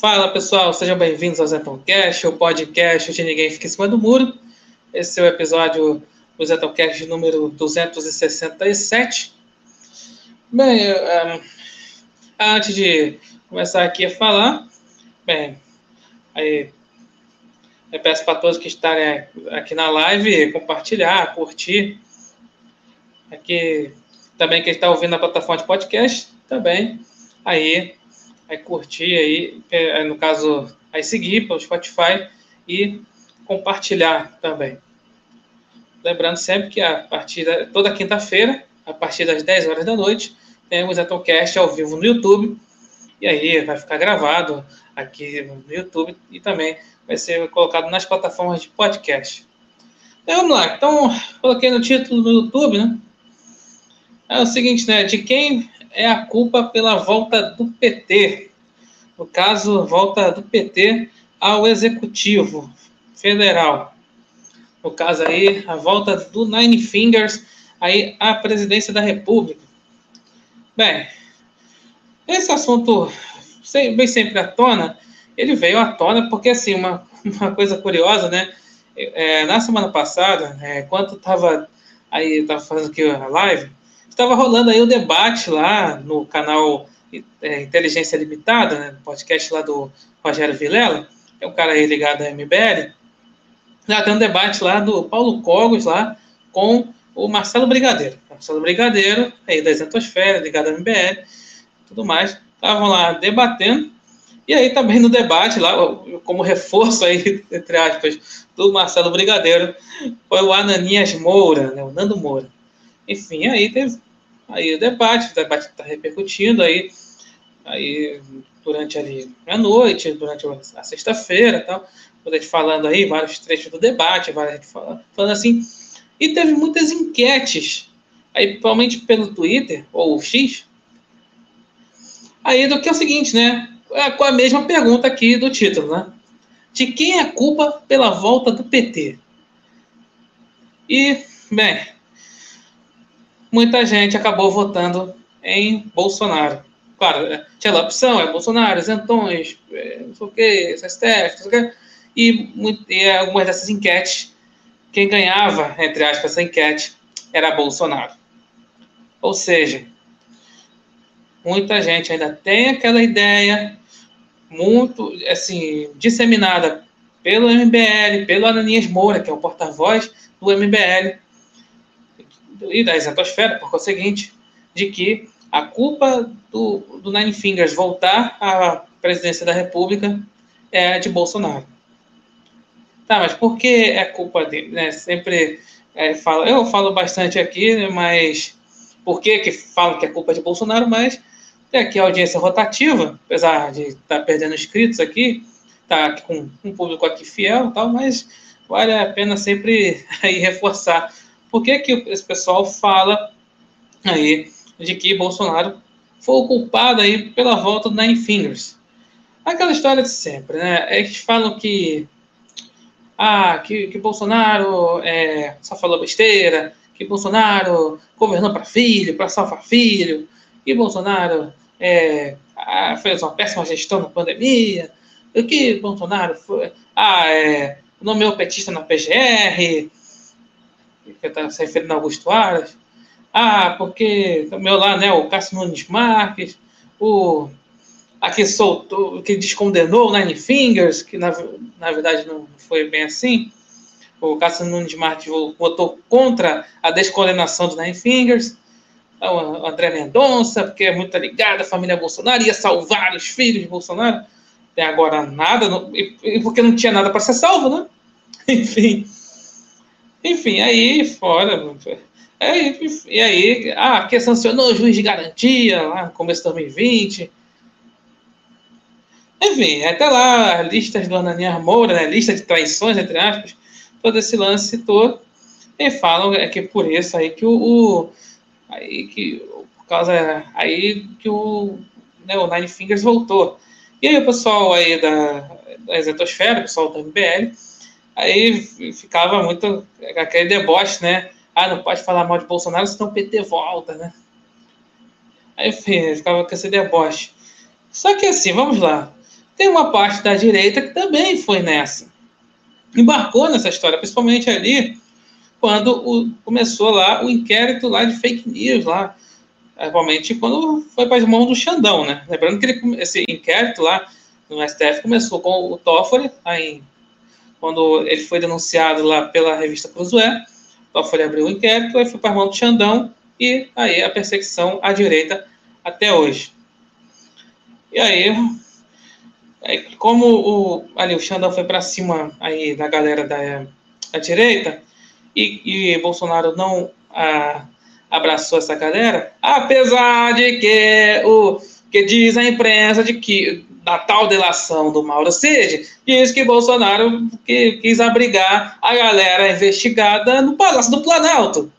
Fala pessoal, sejam bem-vindos ao Zetoncast, o podcast de Ninguém Fica em Cima do Muro. Esse é o episódio do Zetoncast número 267. Bem, um, antes de começar aqui a falar, bem, aí eu peço para todos que estarem aqui na live compartilhar, curtir. Aqui também quem está ouvindo na plataforma de podcast, também aí aí curtir aí, é, no caso, aí seguir pelo Spotify e compartilhar também. Lembrando sempre que a partir da, toda quinta-feira, a partir das 10 horas da noite, temos a Tomcast ao vivo no YouTube. E aí vai ficar gravado aqui no YouTube e também vai ser colocado nas plataformas de podcast. Então, vamos lá. Então, coloquei no título no YouTube, né? É o seguinte, né? De quem é a culpa pela volta do PT. No caso, volta do PT ao Executivo Federal. No caso aí, a volta do Nine Fingers aí à presidência da República. Bem, esse assunto vem sempre à tona, ele veio à tona porque, assim, uma, uma coisa curiosa, né? É, na semana passada, é, quando estava aí, estava fazendo aqui a live, estava rolando aí o debate lá no canal é, Inteligência Limitada, né, podcast lá do Rogério Vilela, que é um cara aí ligado à MBL. Já tem um debate lá do Paulo Cogos lá com o Marcelo Brigadeiro. Marcelo Brigadeiro, aí da Isentosfera, ligado à MBL, tudo mais. Estavam lá debatendo. E aí também no debate lá, como reforço aí, entre aspas, do Marcelo Brigadeiro, foi o Ananias Moura, né, o Nando Moura. Enfim, aí teve aí o debate, o debate está repercutindo aí, aí durante ali a noite, durante a sexta-feira tal, a gente falando aí vários trechos do debate, várias gente falando, falando assim, e teve muitas enquetes, aí principalmente pelo Twitter, ou X, aí do que é o seguinte, né, é com a mesma pergunta aqui do título, né, de quem é a culpa pela volta do PT? E, bem, muita gente acabou votando em Bolsonaro. Claro, é, tinha a opção, é Bolsonaro, isentões, é, não sei o quê, STF, não sei o quê. E, e algumas dessas enquetes, quem ganhava, entre aspas, essa enquete, era Bolsonaro. Ou seja, muita gente ainda tem aquela ideia muito, assim, disseminada pelo MBL, pelo Ananias Moura, que é o porta-voz do MBL, e da exatosfera, por conseguinte, de que a culpa do, do Nine Fingers voltar à presidência da República é de Bolsonaro. Tá, mas por que é culpa dele? Né? Sempre é, falo, eu falo bastante aqui, né, mas por que que falo que é culpa de Bolsonaro? Mas tem aqui a audiência rotativa, apesar de estar tá perdendo inscritos aqui, tá com um público aqui fiel, tal, mas vale a pena sempre aí reforçar por que, que esse pessoal fala aí de que Bolsonaro foi o culpado aí pela volta do Nine Fingers? Aquela história de sempre, né? Eles falam que ah, que, que Bolsonaro é, só falou besteira, que Bolsonaro governou para filho, para salvar filho, que Bolsonaro é, fez uma péssima gestão na pandemia, que Bolsonaro foi, ah, é, nomeou petista na PGR, que está se referindo a Augusto Aras. Ah, porque meu lá, né, o Cássio Nunes Marques, o aqui soltou, que descondenou o Nine Fingers, que na, na verdade não foi bem assim. O Cássio Nunes Marques votou contra a descondenação do Nine Fingers. Então, o André Mendonça, porque é muito ligado à família Bolsonaro, ia salvar os filhos de Bolsonaro. Até agora nada, não, e, porque não tinha nada para ser salvo, né? Enfim. Enfim, aí fora. É, e aí, ah, que sancionou o juiz de garantia lá no começo de 2020. Enfim, até lá, listas do Ananias Moura, né, lista de traições, entre aspas, todo esse lance todo. E falam é que por isso aí que o, o aí que por causa aí que o, né, o Nine Fingers voltou. E aí o pessoal aí da, da Exetosfera, o pessoal do MBL, Aí ficava muito aquele deboche, né? Ah, não pode falar mal de Bolsonaro, senão o PT volta, né? Aí enfim, ficava com esse deboche. Só que assim, vamos lá. tem uma parte da direita que também foi nessa. Embarcou nessa história, principalmente ali quando o, começou lá o inquérito lá de fake news lá, atualmente quando foi para as mãos do Xandão, né? Lembrando que ele, esse inquérito lá no STF começou com o Toffoli, aí, quando ele foi denunciado lá pela revista Cruzoé, Toffoli abriu o inquérito, aí foi para as mãos do Xandão e aí a perseguição à direita até hoje. E aí, aí como o, ali o Xandão foi para cima aí da galera da, da direita, e, e Bolsonaro não ah, abraçou essa galera, apesar de que o que diz a imprensa de que da tal delação do Mauro Cid, diz que Bolsonaro que, quis abrigar a galera investigada no Palácio do Planalto.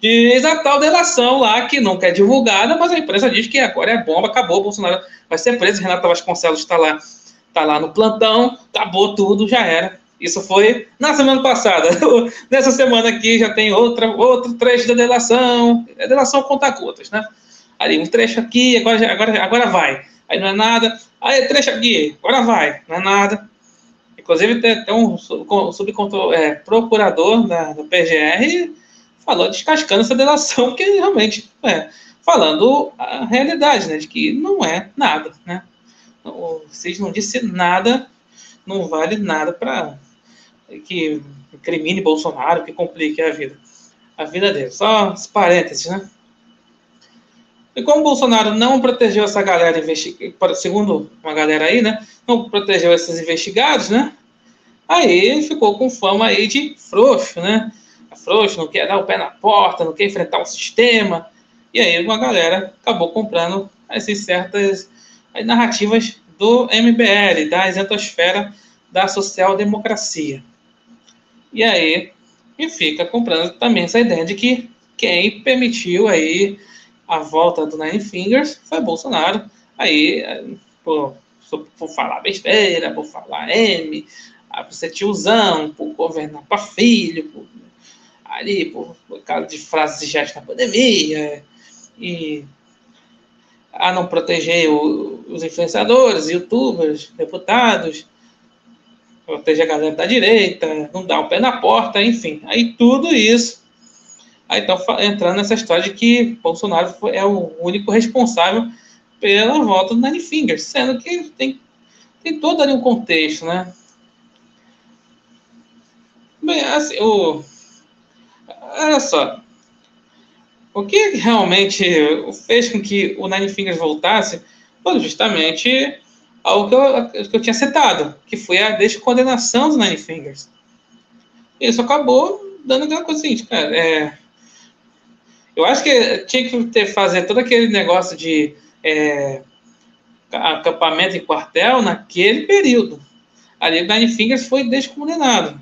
Diz a tal delação lá que nunca é divulgada, mas a imprensa diz que agora é bomba, acabou, Bolsonaro vai ser preso, Renato Vasconcelos está lá, tá lá no plantão, acabou tudo, já era. Isso foi na semana passada. Nessa semana aqui já tem outra, outro trecho da delação. A delação conta gotas, né? Ali, um trecho aqui, agora, agora, agora vai. Aí não é nada. Aí, trecho aqui, agora vai. Não é nada. Inclusive, tem, tem um subprocurador é, procurador da, da PGR falou descascando essa delação, que realmente é falando a realidade, né? De que não é nada, né? Vocês não disse nada, não vale nada para que crimine Bolsonaro, que complique a vida. A vida dele. Só os parênteses, né? E como Bolsonaro não protegeu essa galera, segundo uma galera aí, né? Não protegeu esses investigados, né? Aí ficou com fama aí de frouxo, né? Frouxo, não quer dar o pé na porta, não quer enfrentar o sistema. E aí uma galera acabou comprando essas certas narrativas do MBL, da isentosfera da social-democracia. E aí, e fica comprando também essa ideia de que quem permitiu aí a volta do Nine Fingers foi Bolsonaro. Aí, por, por falar besteira, por falar M, ah, por ser tiozão, por governar para filho, por, ali, por, por causa de frases de gesto na pandemia, e a não proteger o, os influenciadores, youtubers, deputados, proteger a galera da direita, não dar o pé na porta, enfim. Aí tudo isso. Aí estão entrando nessa história de que Bolsonaro é o único responsável pela volta do Nine Fingers, sendo que tem, tem todo ali um contexto, né? Bem, assim, o, olha só. O que realmente fez com que o Nine Fingers voltasse foi justamente ao que eu, que eu tinha citado, que foi a descondenação do Nine Fingers. Isso acabou dando aquela coisa assim, cara, é, eu acho que tinha que ter, fazer todo aquele negócio de é, acampamento em quartel naquele período. Ali o Nine Fingers foi descondenado.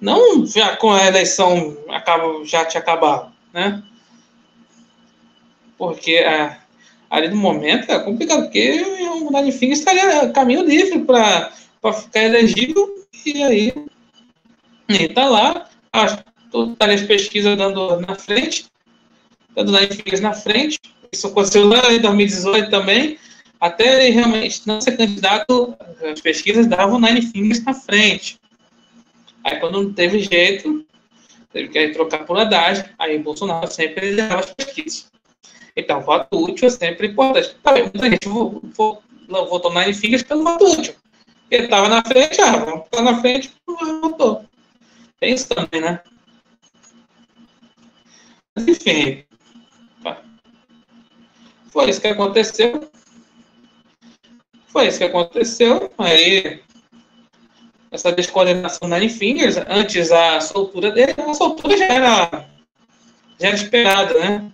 Não já com a eleição acaba, já tinha acabado, né? Porque a, ali no momento é complicado, porque o Nadifim estaria caminho livre para ficar elegível, e aí está lá, está as pesquisas dando na frente, dando Nadifim na frente, isso aconteceu lá em 2018 também, até ele realmente não ser candidato, as pesquisas davam Nine Fingers na frente. Aí quando não teve jeito, teve que trocar por Haddad, aí Bolsonaro sempre liderava as pesquisas. Então, voto útil é sempre importante. Tá muita gente votou na Fingers pelo voto útil. Ele estava na frente, ah, vamos estar na frente, votou. Tem isso também, né? Mas, enfim. Foi isso que aconteceu. Foi isso que aconteceu. Aí, essa descoordenação da Fingers, antes a soltura dele, a soltura já era, já era esperada, né?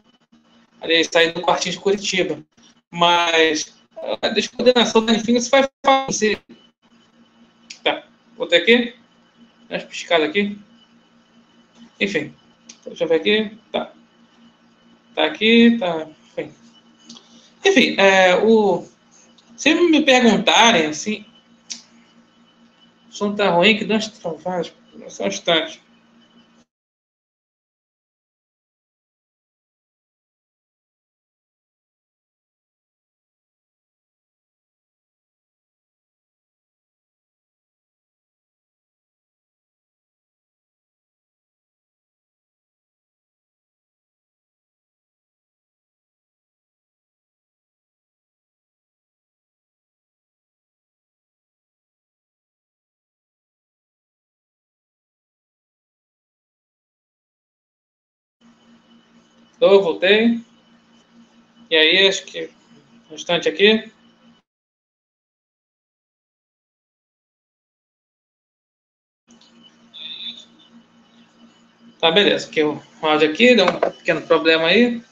ali sair do quartinho de Curitiba. Mas a descoordenação da isso vai fazer. Tá, botei aqui. Deixa eu piscar aqui. Enfim, deixa eu ver aqui. Tá. Tá aqui, tá. Enfim, é, o... se me perguntarem assim. O som tá ruim, que dá umas travadas. Só um instante. Estou, voltei. E aí, acho que um instante aqui. Tá, beleza. Aqui o áudio aqui, deu um pequeno problema aí.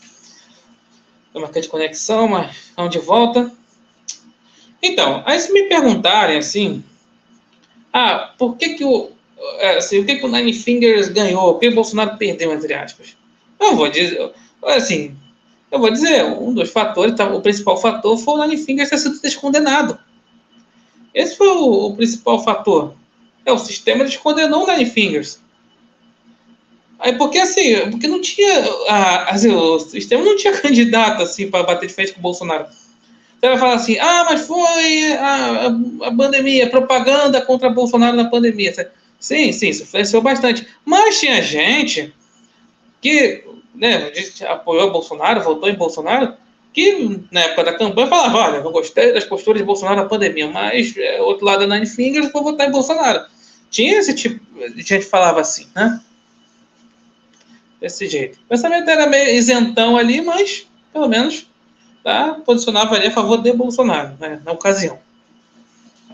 Deu uma de conexão, mas vamos de volta. Então, aí se me perguntarem assim, ah, por que que o, é, assim, o que que o Nine Fingers ganhou? Por que o Bolsonaro perdeu, entre aspas? Eu vou dizer, assim, eu vou dizer, um dos fatores, tá, o principal fator foi o Nine Fingers ter sido descondenado. Esse foi o, o principal fator. É, o sistema descondenou o Nine Fingers. Aí, porque assim, porque não tinha. A, assim, o sistema não tinha candidato assim para bater de frente com o Bolsonaro. Você vai falar assim, ah, mas foi a, a, a pandemia, propaganda contra Bolsonaro na pandemia. Sim, sim, isso influenciou bastante. Mas tinha gente que né, apoiou Bolsonaro, votou em Bolsonaro, que na época da campanha falava, olha, eu gostei das posturas de Bolsonaro na pandemia, mas é, outro lado da Nine Fingers, vou votar em Bolsonaro. Tinha esse tipo de gente falava assim, né? desse jeito. O pensamento era meio isentão ali, mas pelo menos tá, posicionava ali a favor de Bolsonaro, né, na ocasião,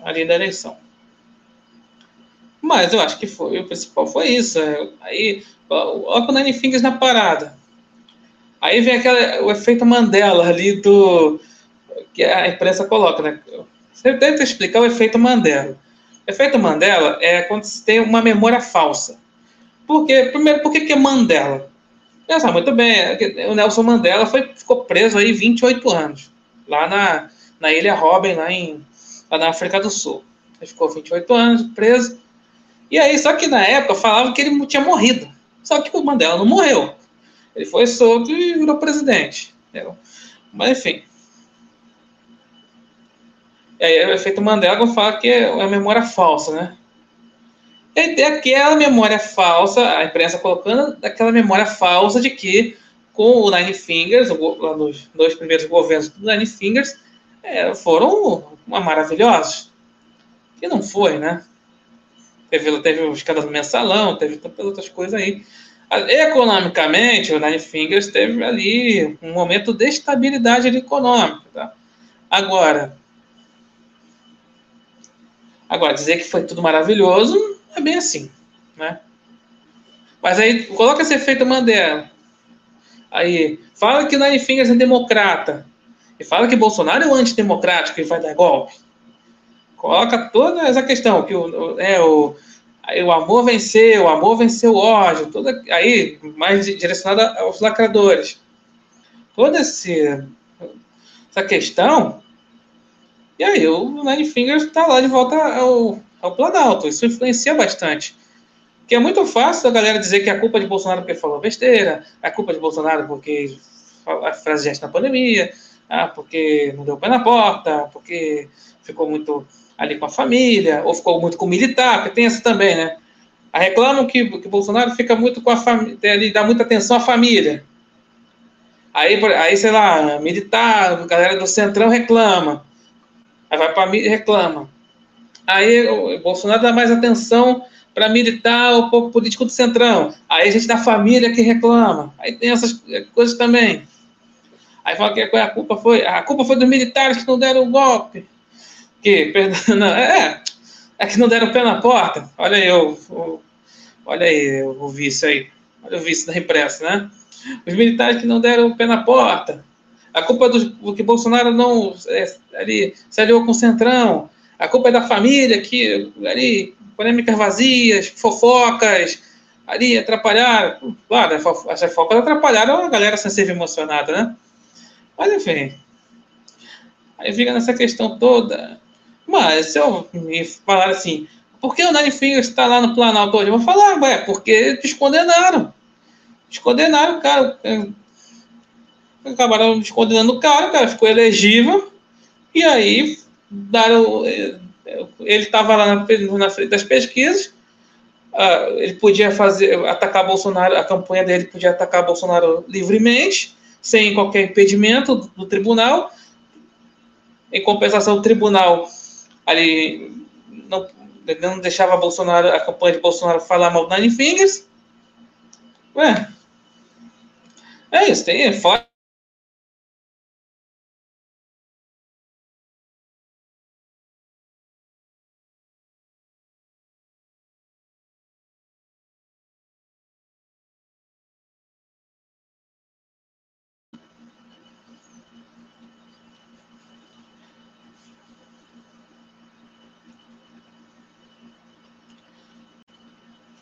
ali da eleição. Mas eu acho que foi, o principal foi isso. É, aí, olha o Nine Fingers na parada. Aí vem aquela, o efeito Mandela ali do. que a imprensa coloca, né? Você tenta explicar o efeito Mandela. O efeito Mandela é quando você tem uma memória falsa. Por quê? Primeiro, por que, que é Mandela? Sabe muito bem, é o Nelson Mandela foi, ficou preso aí 28 anos, lá na, na Ilha Robben, lá, em, lá na África do Sul. Ele ficou 28 anos preso. E aí, só que na época falavam que ele tinha morrido. Só que o Mandela não morreu. Ele foi solto e virou presidente. Mas enfim. E aí o efeito Mandela fala que é a memória falsa, né? E tem aquela memória falsa, a imprensa colocando aquela memória falsa de que com o Nine Fingers, nos dois primeiros governos do Nine Fingers, é, foram uma maravilhosos. Que não foi, né? Teve, teve o escândalo mensalão, teve tantas outras coisas aí. Economicamente, o Nine Fingers teve ali um momento de estabilidade econômica. Tá? Agora, agora, dizer que foi tudo maravilhoso é bem assim, né? Mas aí, coloca esse efeito Mandela. Aí, fala que Nine Fingers é democrata. E fala que Bolsonaro é o antidemocrático e vai dar golpe. Coloca toda essa questão, que o, é, o, aí, o amor venceu, o amor venceu o ódio, toda, aí, mais direcionada aos lacradores. Toda esse, essa questão, e aí o Nine Fingers está lá de volta ao, ao é Planalto. Isso influencia bastante. Porque é muito fácil a galera dizer que a culpa é de Bolsonaro porque falou besteira, a culpa é de Bolsonaro porque a frase na pandemia, ah, porque não deu pé na porta, porque ficou muito ali com a família, ou ficou muito com o militar, porque tem essa também, né? A reclamam que, que Bolsonaro fica muito com a família, ele dá muita atenção à família. Aí, aí, sei lá, militar, galera do Centrão reclama. Aí vai para mim reclama. Aí o Bolsonaro dá mais atenção para militar o povo político do Centrão. Aí a gente da família que reclama. Aí tem essas coisas também. Aí fala que a culpa foi. A culpa foi dos militares que não deram o golpe. Que, perdão, não, é, é que não deram pé na porta. Olha aí, o, o, olha aí o vice aí. Olha o vice da imprensa, né? Os militares que não deram pé na porta. A culpa do, do que Bolsonaro não é, ali, se aliou com o Centrão a culpa é da família, que ali, polêmicas vazias, fofocas, ali atrapalharam. Claro, as fofocas atrapalharam a galera sem ser emocionada, né? Mas enfim. Aí fica nessa questão toda. Mas se eu me falar assim, por que o Nine está lá no Planalto hoje? Eu vou falar, ué, porque descondenaram. Descondenaram o cara. Acabaram descondenando o cara, o cara ficou elegível. E aí deram, ele estava lá na, na, frente das pesquisas, uh, ele podia fazer, atacar Bolsonaro, a campanha dele podia atacar Bolsonaro livremente, sem qualquer impedimento do, do tribunal. Em compensação, o tribunal ali não, não deixava Bolsonaro, a campanha de Bolsonaro falar mal do Nine Fingers. Ué, É isso, tem fora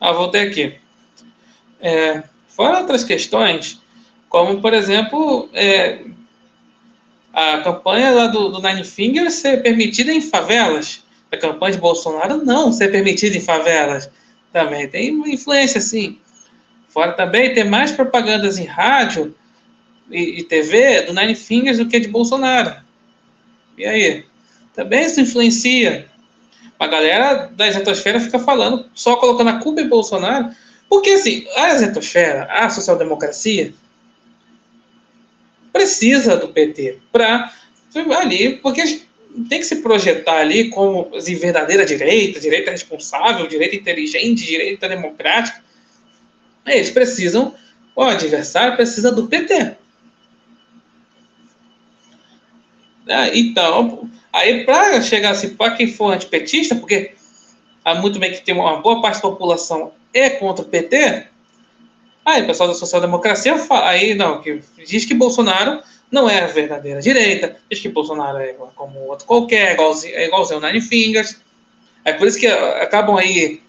Ah, voltei aqui. É, fora outras questões, como, por exemplo, é, a campanha lá do, do Nine Fingers ser permitida em favelas. A campanha de Bolsonaro não ser permitida em favelas. Também tem influência, sim. Fora também ter mais propagandas em rádio e, e TV do Nine Fingers do que de Bolsonaro. E aí? Também isso influencia. A galera da exatosfera fica falando, só colocando a culpa em Bolsonaro, porque assim, a exatosfera, a social-democracia, precisa do PT para ali, porque tem que se projetar ali como assim, verdadeira direita, direita responsável, direita inteligente, direita democrática. Eles precisam, o adversário precisa do PT. Ah, então, Aí, para chegar assim, para quem for antipetista, porque há muito bem que tem uma boa parte da população é contra o PT, aí o pessoal da social-democracia aí não, que diz que Bolsonaro não é a verdadeira direita, diz que Bolsonaro é como outro qualquer, igualzinho, é igualzinho Nine Fingers. É por isso que acabam aí,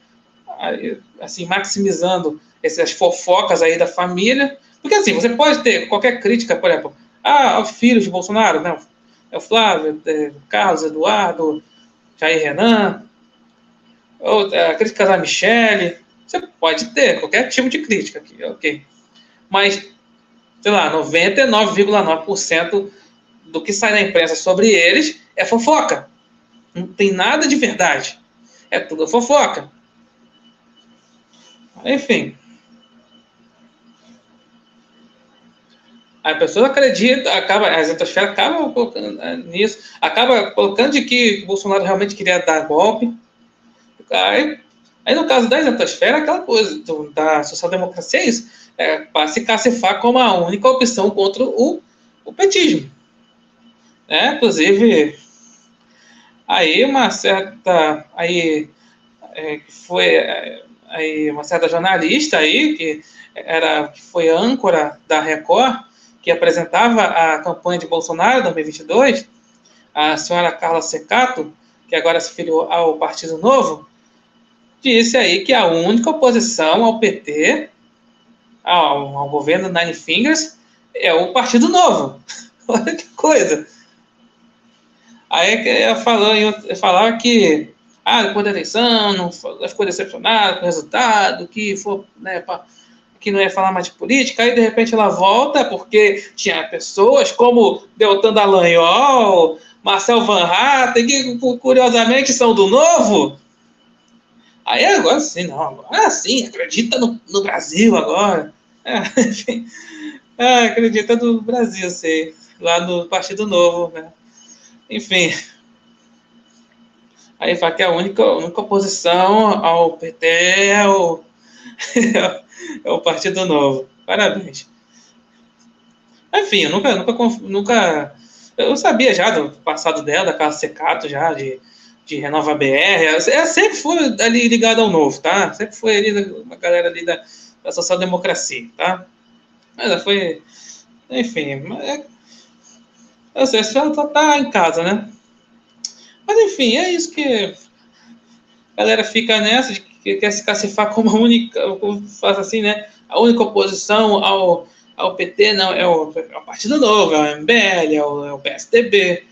assim, maximizando essas fofocas aí da família. Porque assim, você pode ter qualquer crítica, por exemplo, ah, filhos de Bolsonaro, não, é o Flávio, é, Carlos Eduardo, Jair Renan, ou, é, críticas a Michele. Você pode ter qualquer tipo de crítica aqui, ok. Mas, sei lá, 99,9% do que sai na imprensa sobre eles é fofoca. Não tem nada de verdade. É tudo fofoca. Enfim. A pessoa acredita, acaba, a exatosfera acaba colocando né, nisso, acaba colocando de que Bolsonaro realmente queria dar golpe. Aí, aí no caso da exatosfera, aquela coisa do, da social-democracia é isso, é, para se cacifar como a única opção contra o, o petismo. É, inclusive, aí uma certa, aí é, foi é, aí uma certa jornalista aí que era que foi âncora da Record que apresentava a campanha de Bolsonaro em 2022, a senhora Carla Secato, que agora se filiou ao Partido Novo, disse aí que a única oposição ao PT, ao, ao governo Nine Fingers, é o Partido Novo. Olha que coisa. Aí ela falou, falava que ah, depois da eleição, não, ficou decepcionado com o resultado, que foi né, que não ia falar mais de política, aí de repente ela volta porque tinha pessoas como Deltan Dallagnol, Marcel Van Hatten, que curiosamente são do Novo. Aí agora sim, não, agora sim, acredita no, no Brasil agora. É, enfim, é, acredita no Brasil, sei, lá no Partido Novo, né? Enfim. Aí fala que a única, a única oposição ao PT é o, é o Partido Novo. Parabéns. Enfim, eu nunca, nunca, nunca. Eu sabia já do passado dela, da Casa Secato, já, de, de Renova BR. Ela sempre foi ali ligada ao novo, tá? Sempre foi ali uma galera ali da, da social-democracia, tá? Mas ela foi. Enfim, é, eu sei, ela tá em casa, né? Mas enfim, é isso que a galera fica nessa de que quer se cacifar como a única, faz assim, né? A única oposição ao, ao PT não é o, é o Partido Novo, é o MBL, é o, é o PSDB.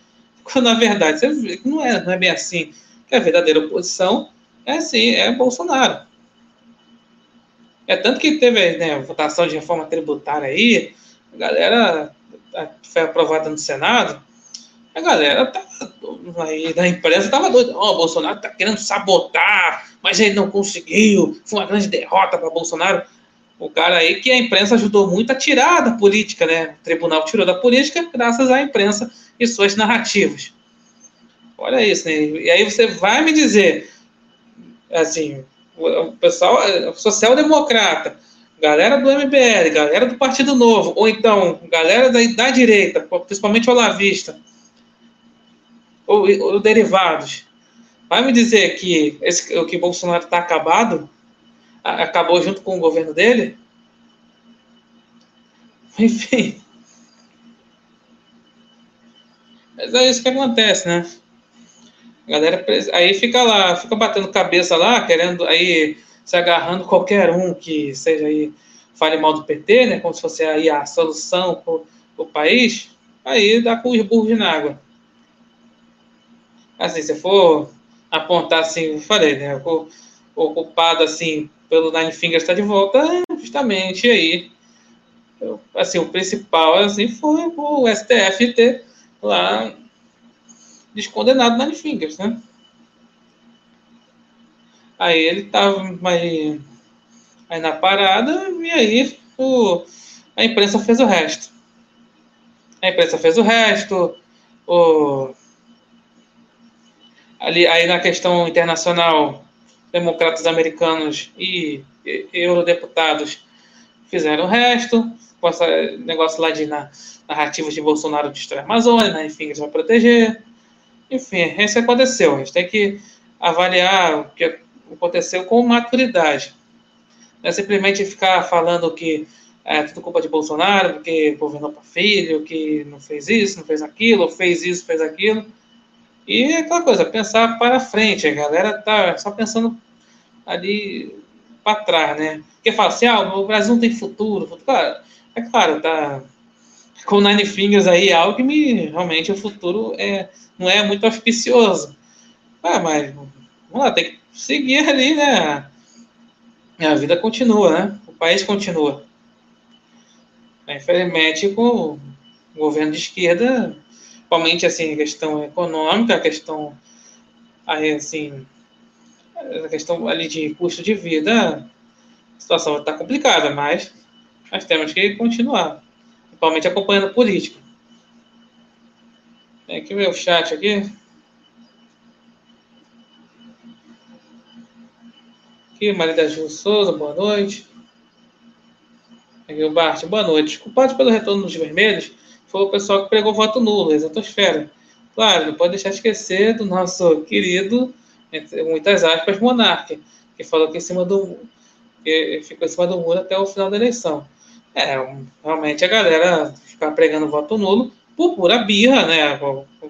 Quando na verdade não é, não é bem assim. Que a verdadeira oposição é assim, é Bolsonaro. É tanto que teve né, votação de reforma tributária aí, a galera foi aprovada no Senado, a galera tá aí da imprensa estava doida. Ó, oh, Bolsonaro está querendo sabotar, mas ele não conseguiu. Foi uma grande derrota para Bolsonaro. O cara aí que a imprensa ajudou muito a tirar da política, né? O tribunal tirou da política graças à imprensa e suas narrativas. Olha isso, né? E aí você vai me dizer, assim, o pessoal social-democrata, galera do MBL, galera do Partido Novo, ou então galera da, da direita, principalmente o Olavista, ou, ou derivados, vai me dizer que esse, que Bolsonaro está acabado? Acabou junto com o governo dele? Enfim. Mas é isso que acontece, né? A galera aí fica lá, fica batendo cabeça lá, querendo aí se agarrando qualquer um que seja aí fale mal do PT, né? Como se fosse aí a solução para o país, aí dá com os burros na água. Assim, se for apontar assim, eu falei, né? O, assim pelo Nine Fingers está de volta, justamente aí. Assim, o principal assim foi o STF ter lá descondenado Nine Fingers, né? Aí ele tava aí, aí na parada e aí o, a imprensa fez o resto. A imprensa fez o resto. O, ali, aí na questão internacional, democratas americanos e, e eurodeputados fizeram o resto. Com esse negócio lá de na, narrativas de Bolsonaro destrói a Amazônia, né? enfim, eles vão proteger. Enfim, isso aconteceu. A gente tem que avaliar o que aconteceu com maturidade. Não é simplesmente ficar falando que é tudo culpa de Bolsonaro, porque governou para filho, que não fez isso, não fez aquilo, fez isso, fez aquilo. E é aquela coisa, pensar para frente. A galera tá só pensando ali para trás, né? Porque fala assim, ah, o Brasil não tem futuro. Claro, é claro, tá com Nine Fingers aí, Alckmin, realmente o futuro é, não é muito auspicioso. Ah, mas vamos lá, tem que seguir ali, né? A vida continua, né? O país continua. Infelizmente, com o governo de esquerda, principalmente assim, questão econômica, questão aí, assim, a questão ali de custo de vida, a situação está complicada, mas nós temos que continuar, principalmente acompanhando a política. Tem aqui o chat aqui. aqui, Maria da Gil Souza, boa noite. Aqui o Bart, boa noite. Culpado pelo retorno dos vermelhos foi o pessoal que pregou voto nulo, exatosfera. Claro, não pode deixar de esquecer do nosso querido, entre muitas aspas, monarca, que falou que em cima do que ficou em cima do muro até o final da eleição. É, realmente a galera ficar pregando voto nulo por pura birra, né,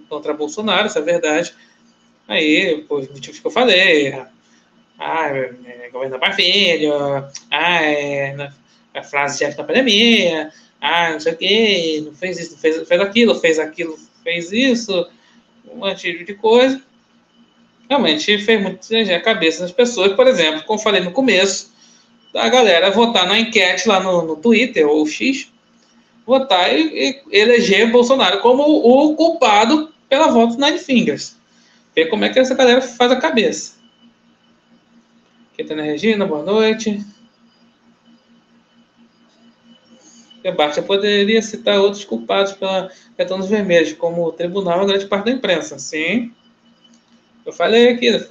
contra Bolsonaro, isso é verdade. Aí, por motivos que eu falei, ah, é, é, governo filho, ah, é, a frase de época da pandemia, ah, não sei o quê, não fez isso, não fez, fez aquilo, fez aquilo, fez isso, um monte de coisa. Realmente fez muito a cabeça das pessoas, por exemplo, como falei no começo, a galera votar na enquete lá no, no Twitter ou X, votar e, e eleger Bolsonaro como o, culpado pela volta Nine Fingers. Ver como é que essa galera faz a cabeça. Caetana Regina, boa noite. Basta poderia citar outros culpados pela Cartões Vermelhos, como o tribunal e grande parte da imprensa. Sim. Eu falei aqui, né?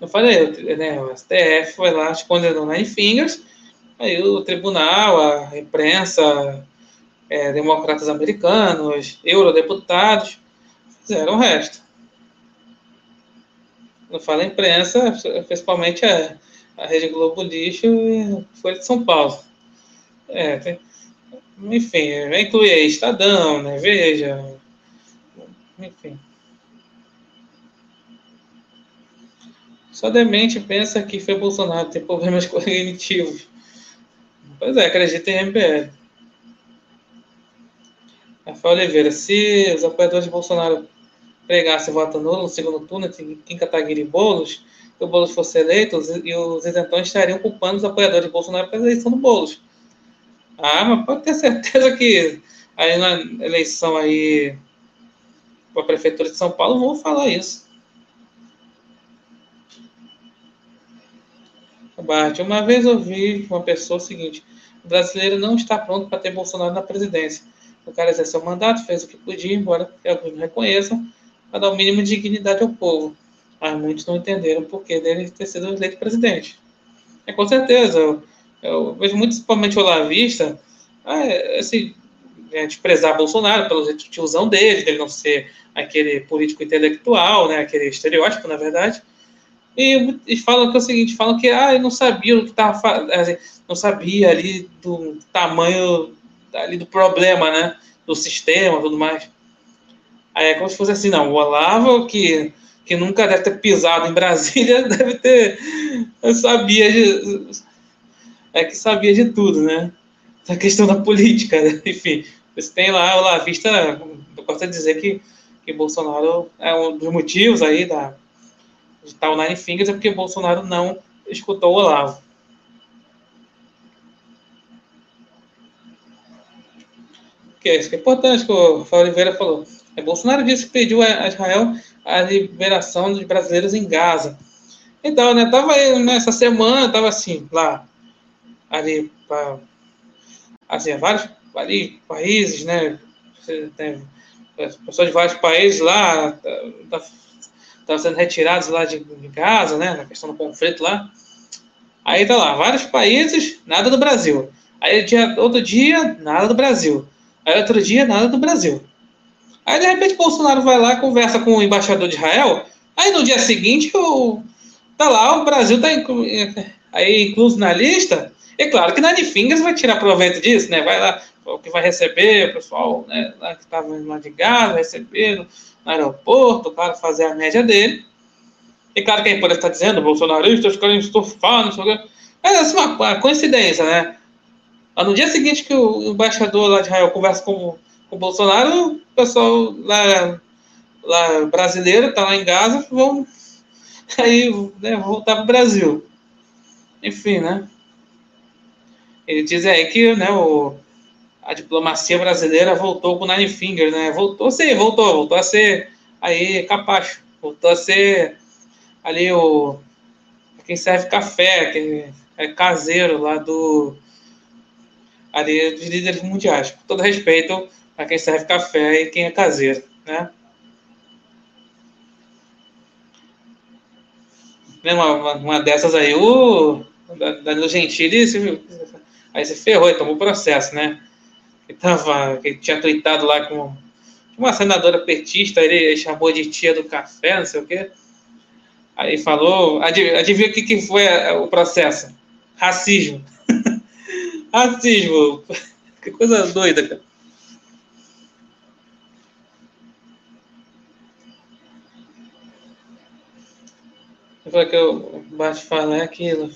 eu falei, né? O STF foi lá, condenou Nine Fingers, aí o tribunal, a imprensa, é, democratas americanos, eurodeputados, fizeram o resto não fala imprensa, principalmente a, a Rede Globo Lixo e Folha de São Paulo. É, tem, enfim, vai incluir aí Estadão, né? Veja, enfim. Só demente pensa que foi Bolsonaro, tem problemas cognitivos. Pois é, acredita em MBL. Rafael Oliveira, se os apoiadores de Bolsonaro pregasse voto nulo no segundo turno em Kataguiri e Boulos, que o Boulos fosse eleito, e os isentões estariam culpando os apoiadores de Bolsonaro pela eleição do Boulos. Ah, mas pode ter certeza que aí na eleição aí para a Prefeitura de São Paulo vão falar isso. Bart, uma vez ouvi uma pessoa o seguinte: o brasileiro não está pronto para ter Bolsonaro na presidência. O cara exerceu o mandato, fez o que podia, embora alguns não reconheçam, para dar o mínimo de dignidade ao povo. Mas muitos não entenderam o porquê dele ter sido eleito presidente. É com certeza, eu vejo muito, principalmente o Olavista, é, assim, é, desprezar Bolsonaro pelo tiozão dele, dele não ser aquele político intelectual, né, aquele estereótipo, na verdade. E, e falam que é o seguinte, falam que ah, eu não sabia o que estava não sabia ali do tamanho ali do problema, né, do sistema, tudo mais. Aí é como se fosse assim, não, o Olavo que que nunca deve ter pisado em Brasília, deve ter sabia de, é que sabia de tudo, né? A questão da política, né? enfim, você tem lá o Lavista, eu posso dizer que, que Bolsonaro é um dos motivos aí da, de tal Nine Fingers, é porque Bolsonaro não escutou o Olavo. Que é isso que é importante que o Rafael Oliveira falou. É, Bolsonaro disse que pediu a Israel a liberação dos brasileiros em Gaza. Então, né, tava nessa semana, tava assim, lá, ali, pra, assim, vários ali, países, né, tem pessoas de vários países lá, estavam tá, tá sendo retirados lá de, de Gaza, né, na questão do conflito lá. Aí tá lá, vários países, nada do Brasil. Aí dia, outro dia, nada do Brasil. Aí outro dia, nada do Brasil. Aí, de repente, Bolsonaro vai lá, conversa com o embaixador de Israel. Aí, no dia seguinte, o, tá lá, o Brasil tá inclu, aí, incluso na lista. É claro que Nani Fingers vai tirar proveito disso, né? Vai lá, o que vai receber, o pessoal né, lá que estava lá de Gaza, receber no, aeroporto, claro, fazer a média dele. E claro que aí pode estar dizendo, bolsonaristas querem estufar, não sei o quê. É assim, uma, uma coincidência, né? No dia seguinte que o embaixador lá de Israel conversa com com o Bolsonaro, o pessoal lá, lá brasileiro está lá em Gaza, vão aí né, voltar para o Brasil. Enfim, né? Ele diz aí que né, o, a diplomacia brasileira voltou com o Nine Finger, né? Voltou sim, voltou, voltou a ser aí capacho, voltou a ser ali o quem serve café, que é caseiro lá do ali dos líderes mundiais. Com todo respeito a quem serve café e quem é caseiro, né? Uma, uma dessas aí, o Danilo Gentili se, aí se ferrou, tomou processo, né? Que, tava, que tinha tweetado lá com uma senadora petista, ele chamou de tia do café, não sei o quê. Aí falou, adivinha, adivinha o que, que foi o processo? Racismo. Racismo. Que coisa doida, cara. Eu que eu bato falar é aquilo.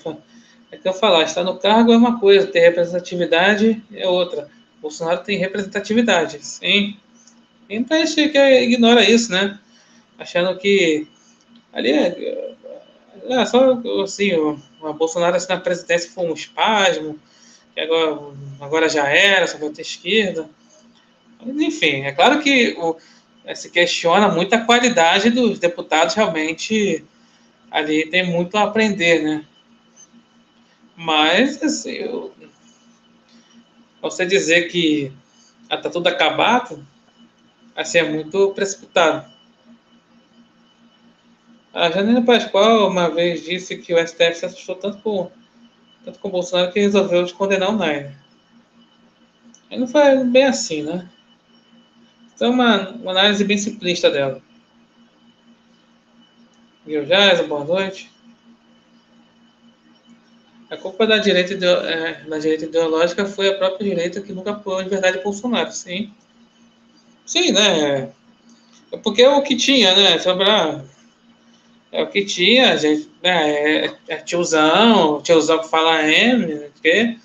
É que eu falar, estar no cargo é uma coisa, ter representatividade é outra. Bolsonaro tem representatividade, sim. Então a gente que ignora isso, né? Achando que ali é, é só assim, o, o Bolsonaro assim, na presidência foi um espasmo, que agora, agora já era, só vai ter esquerda. Mas, enfim, é claro que o, se questiona muito a qualidade dos deputados realmente ali tem muito a aprender, né? Mas, assim, eu, você dizer que está tudo acabado, assim, é muito precipitado. A Janina Pascoal uma vez disse que o STF se assustou tanto com, tanto com o Bolsonaro que resolveu condenar o Nair. Aí não foi bem assim, né? Então, uma, uma análise bem simplista dela. Jaz, boa noite. A culpa da direita, é, da direita ideológica foi a própria direita que nunca apoiou de verdade Bolsonaro, sim. Sim, né? É porque é o que tinha, né? Sobrar. É o que tinha, gente. Né? É, é tiozão, tiozão que fala M, né? que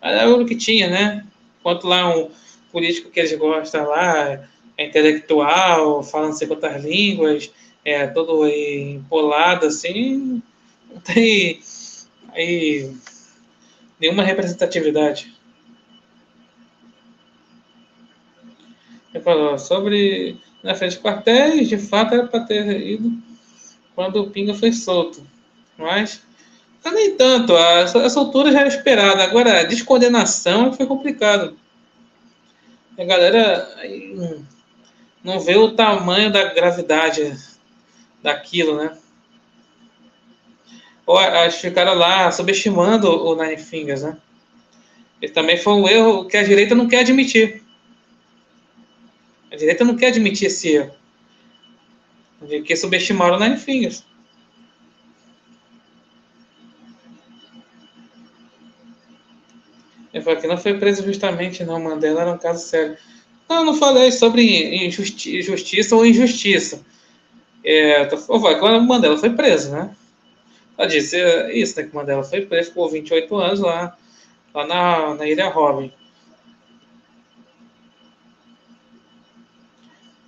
é o que tinha, né? Enquanto lá um político que eles gostam lá é intelectual, falando sei quantas línguas, é, todo empolado assim, não tem aí nenhuma representatividade. Falou sobre na frente de quartéis, de fato era para ter ido quando o Pinga foi solto. Mas nem tanto, a, a soltura já era esperada. Agora, a descondenação foi complicado. A galera não vê o tamanho da gravidade daquilo, né? Ou acho que ficaram lá subestimando o Nine Fingers, né? E também foi um erro que a direita não quer admitir. A direita não quer admitir esse erro. De que subestimaram o Nine Fingers. Falei que não foi preso justamente, não. Mandela era um caso sério. Não, não falei sobre injusti justiça ou injustiça. É, tô, Mandela foi preso, né? Ela disse isso, né? Que Mandela foi preso, por 28 anos lá, lá na, na Ilha Robin.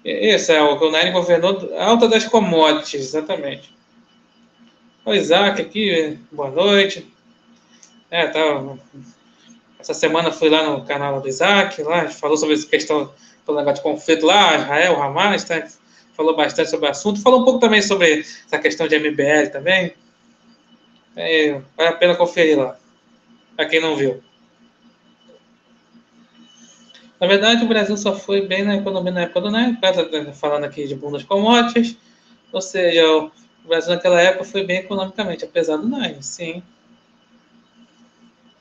Esse é o que o Nine governou alta das commodities, exatamente. O Isaac aqui, boa noite. É, tá, essa semana fui lá no canal do Isaac, lá, a gente falou sobre essa questão do negócio de conflito lá, Israel, Hamas, tá? falou bastante sobre o assunto, falou um pouco também sobre essa questão de MBL também. É, vale a pena conferir lá, para quem não viu. Na verdade, o Brasil só foi bem na economia na época do NEM, falando aqui de bundas commodities, ou seja, o Brasil naquela época foi bem economicamente, apesar do NEM, sim.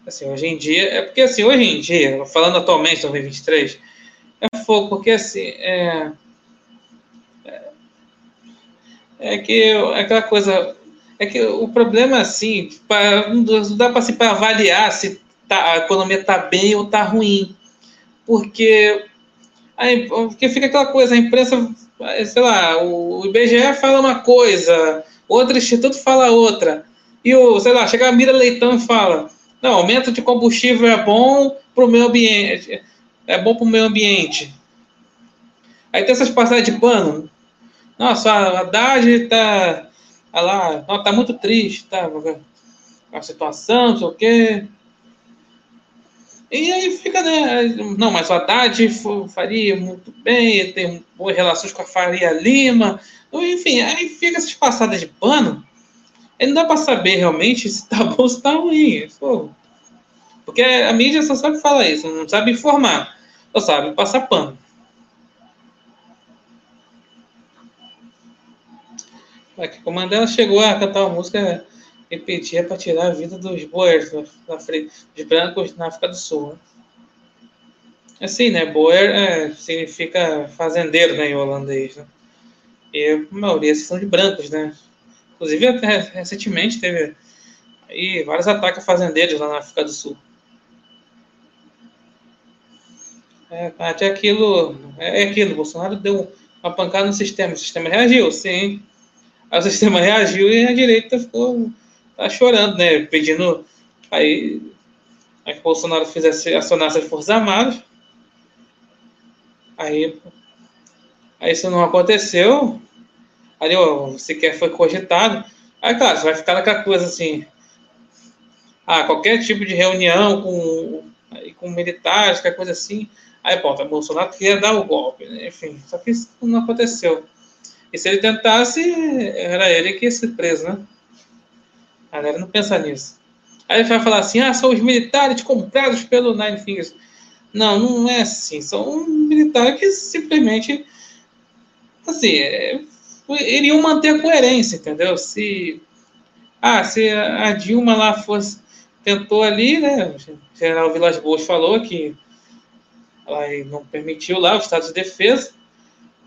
Assim, hoje em dia, é porque assim, hoje em dia, falando atualmente, 2023, é fogo, porque assim, é, é, é que é aquela coisa, é que o problema assim, pra, não dá para se avaliar se tá, a economia está bem ou está ruim, porque, aí, porque fica aquela coisa, a imprensa, sei lá, o IBGE fala uma coisa, outro instituto fala outra, e o, sei lá, chega a Mira Leitão e fala não, aumento de combustível é bom para o meio ambiente. É bom para o meio ambiente. Aí tem essas passagens de pano. Nossa, a Haddad está tá lá, não, tá muito triste, tá? A situação, não sei o quê. E aí fica, né? Não, mas o Haddad faria muito bem, tem boas relações com a Faria Lima. Enfim, aí fica essas passadas de pano não dá para saber realmente se tá bom ou se tá ruim. Pô. Porque a mídia só sabe falar isso, não sabe informar, só sabe passar pano. O Mandela chegou a cantar uma música pedia para tirar a vida dos boers, dos brancos na África do Sul. Né? Assim, né? Boer é, significa fazendeiro né, em holandês. Né? E a maioria são de brancos, né? Inclusive, até recentemente teve aí vários ataques a fazendeiros lá na África do Sul. É, até aquilo, é, é aquilo, Bolsonaro deu uma pancada no sistema, o sistema reagiu, sim. Aí o sistema reagiu e a direita ficou tá chorando, né? Pedindo aí, aí que o Bolsonaro fizesse acionasse as Forças Armadas. Aí, aí isso não aconteceu, ó, sequer foi cogitado. Aí, claro, você vai ficar naquela coisa assim. Ah, qualquer tipo de reunião com, com militares, qualquer coisa assim. Aí, pronto, o Bolsonaro queria dar o golpe, né? enfim, só que isso não aconteceu. E se ele tentasse, era ele que ia ser preso, né? A galera não pensa nisso. Aí ele vai falar assim: ah, são os militares comprados pelo Nine Fingers. Não, não é assim. São militares que simplesmente. Assim, é, iriam manter a coerência, entendeu? Se, ah, se a Dilma lá fosse, tentou ali, né? O general Vilas Boas falou que ela não permitiu lá o estado de defesa,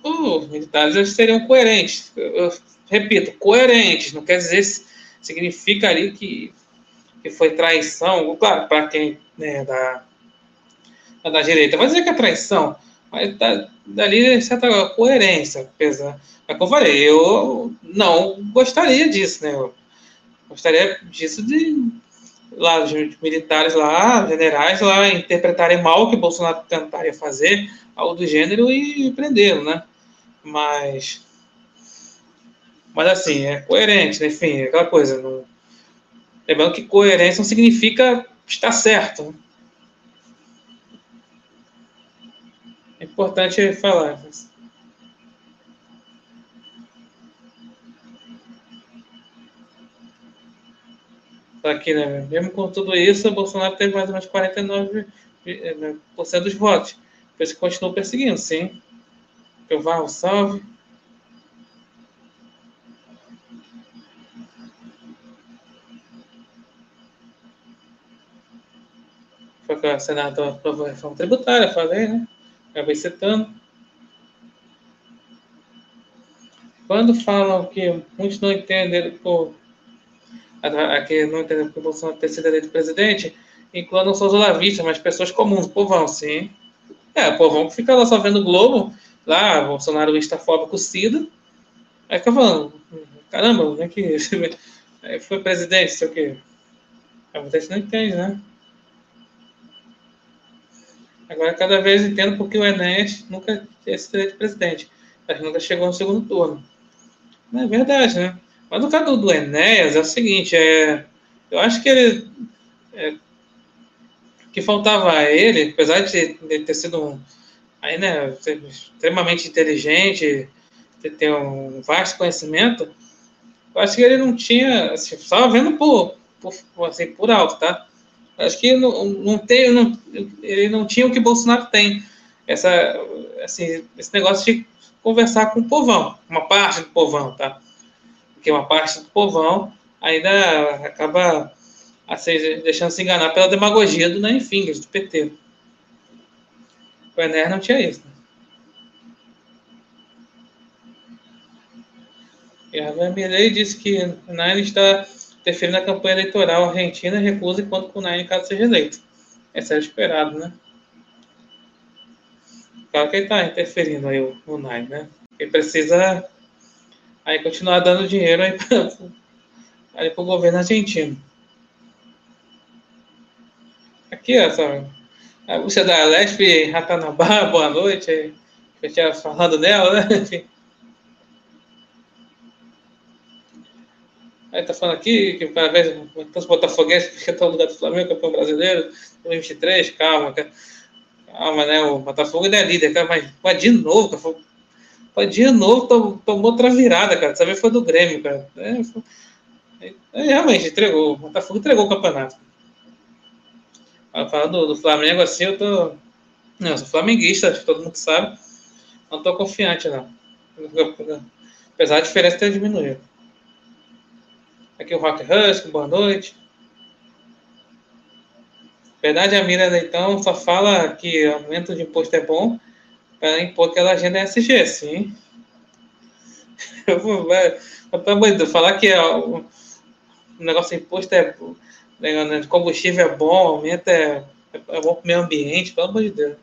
os militares seriam coerentes. Eu, repito, coerentes, não quer dizer, significa ali que, que foi traição, claro, para quem né, da, da direita, vai dizer que é traição, mas tá, dali certa coerência, apesar é como eu falei, eu não gostaria disso, né? Eu gostaria disso de lá os militares lá, generais lá interpretarem mal o que Bolsonaro tentaria fazer, algo do gênero e prendê-lo, né? Mas mas assim, é coerente, né? enfim, aquela coisa. Não... Lembrando que coerência não significa estar certo. Né? É importante falar. Só que, né, mesmo com tudo isso, Bolsonaro teve mais ou menos 49% né, dos votos. Por isso que continuou perseguindo, sim. Eu vá salve. Foi que o Senado aprovou a reforma tributária, falei, né? Acabei citando. Quando falam que muitos não entendem por aqui não entendem promoção Bolsonaro ter sido eleito presidente, incluindo não só os olavistas, mas pessoas comuns, povão, sim. É, povão que fica lá só vendo o Globo lá, Bolsonaro estafóbico Cida, aí fica falando, caramba, como é que foi presidente, sei o quê. A gente não entende, né? Agora, cada vez entendo porque o Enéas nunca teve sido presidente. Mas nunca chegou no segundo turno. Não é verdade, né? Mas no caso do Enéas é o seguinte, é, eu acho que ele. É, que faltava a ele, apesar de ter, ter sido um, aí, né, extremamente inteligente, ter um vasto conhecimento, eu acho que ele não tinha, assim, só vendo por, por, assim, por alto, tá? Acho que não, não tem, não, ele não tinha o que Bolsonaro tem, essa, assim, esse negócio de conversar com o povão, uma parte do povão, tá? Porque uma parte do povão ainda acaba assim, deixando se enganar pela demagogia do Nine Fingers, do PT. O Enéas não tinha isso. Né? E a Milley disse que Nine está interferindo na campanha eleitoral argentina e recusa enquanto o Nine caso seja eleito. Esse era esperado, né? Claro que ele está interferindo aí o, o Nine, né? Ele precisa aí continuar dando dinheiro aí para o governo argentino. Aqui, ó, só, a Lúcia da Lespe Ratanabá, boa noite. Eu tinha falado dela, né? Aí tá falando aqui que parabéns tantos botafoguenses porque estão no lugar do Flamengo, campeão brasileiro, 2023, calma, cara. Calma, né? O Botafogo ainda é líder, cara, mas, mas de novo, cara, foi, de novo tomou outra virada, cara. Dessa foi do Grêmio, cara. É, foi, é, realmente, entregou. O Botafogo entregou o campeonato. Falando do, do Flamengo assim, eu tô. Não, eu sou flamenguista, todo mundo sabe. Não tô confiante, não. Apesar da diferença ter diminuído. Aqui o Rock Husky, boa noite. Verdade, a Miranda, então, só fala que aumento de imposto é bom para impor aquela agenda SG, sim. Eu vou, falar que é, o negócio de imposto é né, combustível é bom, aumenta é, é bom para o meio ambiente, pelo amor de Deus.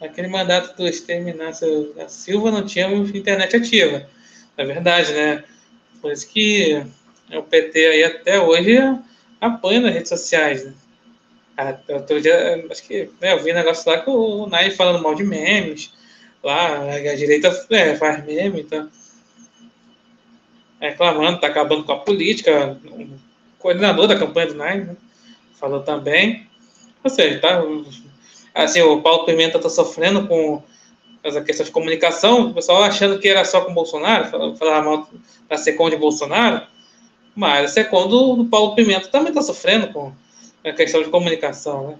aquele mandato do Exterminácio da Silva não tinha internet ativa. É verdade, né? Por isso que o PT aí até hoje apanha nas redes sociais. Né? Outro dia, acho que né, eu vi um negócio lá com o Nai falando mal de memes. Lá, a direita é, faz meme, então. Reclamando, tá acabando com a política. O coordenador da campanha do Nai né, falou também. Ou seja, tá assim, o Paulo Pimenta está sofrendo com essa questão de comunicação, o pessoal achando que era só com o Bolsonaro, falava mal da SECOM de Bolsonaro, mas a SECOM do, do Paulo Pimenta também está sofrendo com a questão de comunicação, né?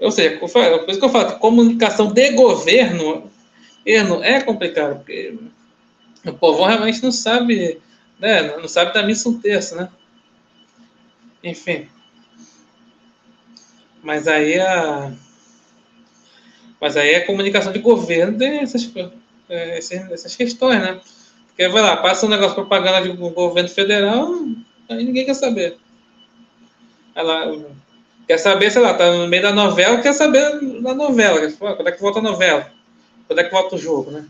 Ou seja, por isso que eu falo que comunicação de governo é complicado, porque o povo realmente não sabe, né, não sabe da missa um terço, né? Enfim. Mas aí a. Mas aí a comunicação de governo tem essas, é, essas questões, né? Porque vai lá, passa um negócio de propaganda de governo federal, aí ninguém quer saber. Ela quer saber, sei lá, tá no meio da novela, quer saber da novela. Quando é que volta a novela? Quando é que volta o jogo, né?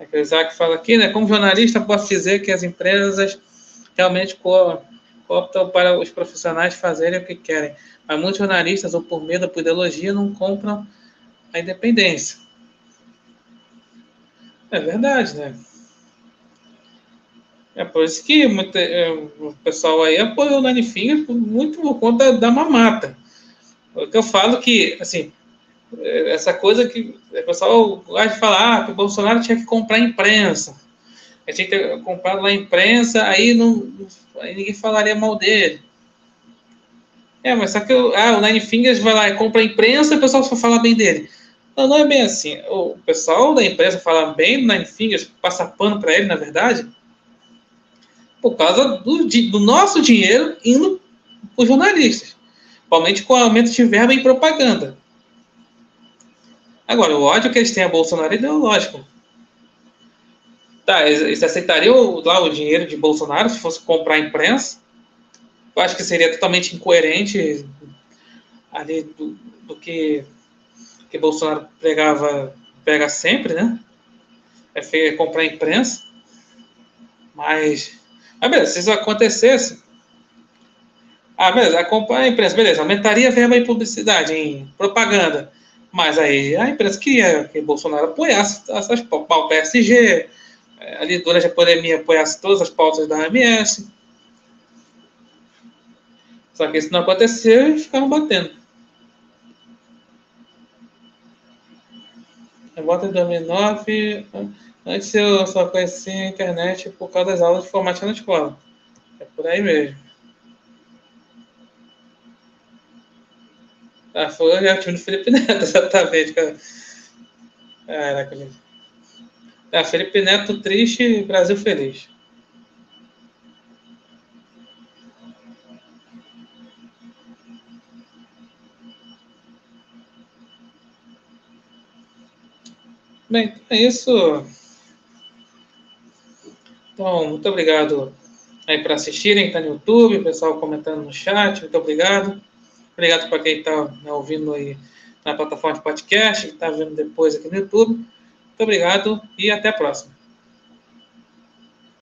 O Isaac fala aqui, né? Como jornalista, posso dizer que as empresas realmente optam para os profissionais fazerem o que querem. Mas muitos jornalistas, ou por medo ou por ideologia, não compram a independência. É verdade, né? É por isso que muito, é, o pessoal aí apoiou o Nine Finger muito por conta da mamata. O que eu falo que, assim, essa coisa que o pessoal gosta de falar ah, que o Bolsonaro tinha que comprar imprensa. Ele tinha que comprar lá a imprensa, aí, não, aí ninguém falaria mal dele. É, mas só que ah, o Nine Fingers vai lá e compra a imprensa e o pessoal só fala bem dele. Não, não é bem assim. O pessoal da empresa fala bem do Nine Fingers, passa pano para ele, na verdade, por causa do, do nosso dinheiro indo para os jornalistas. Principalmente com o aumento de verba em propaganda. Agora, o ódio que eles têm a Bolsonaro é ideológico. Tá, eles aceitariam lá o dinheiro de Bolsonaro se fosse comprar imprensa? Eu acho que seria totalmente incoerente ali do, do que, que Bolsonaro pregava, prega sempre, né? É, comprar a imprensa. Mas, mas beleza, se isso acontecesse, ah, beleza, comprar a imprensa, beleza, aumentaria a verba em publicidade, em propaganda. Mas aí a imprensa queria que Bolsonaro apoiasse essas pautas PSG, é, ali durante a pandemia apoiasse todas as pautas da OMS. Só que isso não aconteceu e ficaram batendo. Eu volta em 2009, antes eu só conhecia a internet por causa das aulas de informática na escola. É por aí mesmo. Ah, foi o time do Felipe Neto, exatamente, cara. Caraca, gente. Ah, Felipe Neto triste, Brasil feliz. Bem, é isso. Então, muito obrigado aí para assistirem, está no YouTube, o pessoal comentando no chat, muito obrigado. Obrigado para quem está né, ouvindo aí na plataforma de podcast, que está vendo depois aqui no YouTube. Muito obrigado e até a próxima.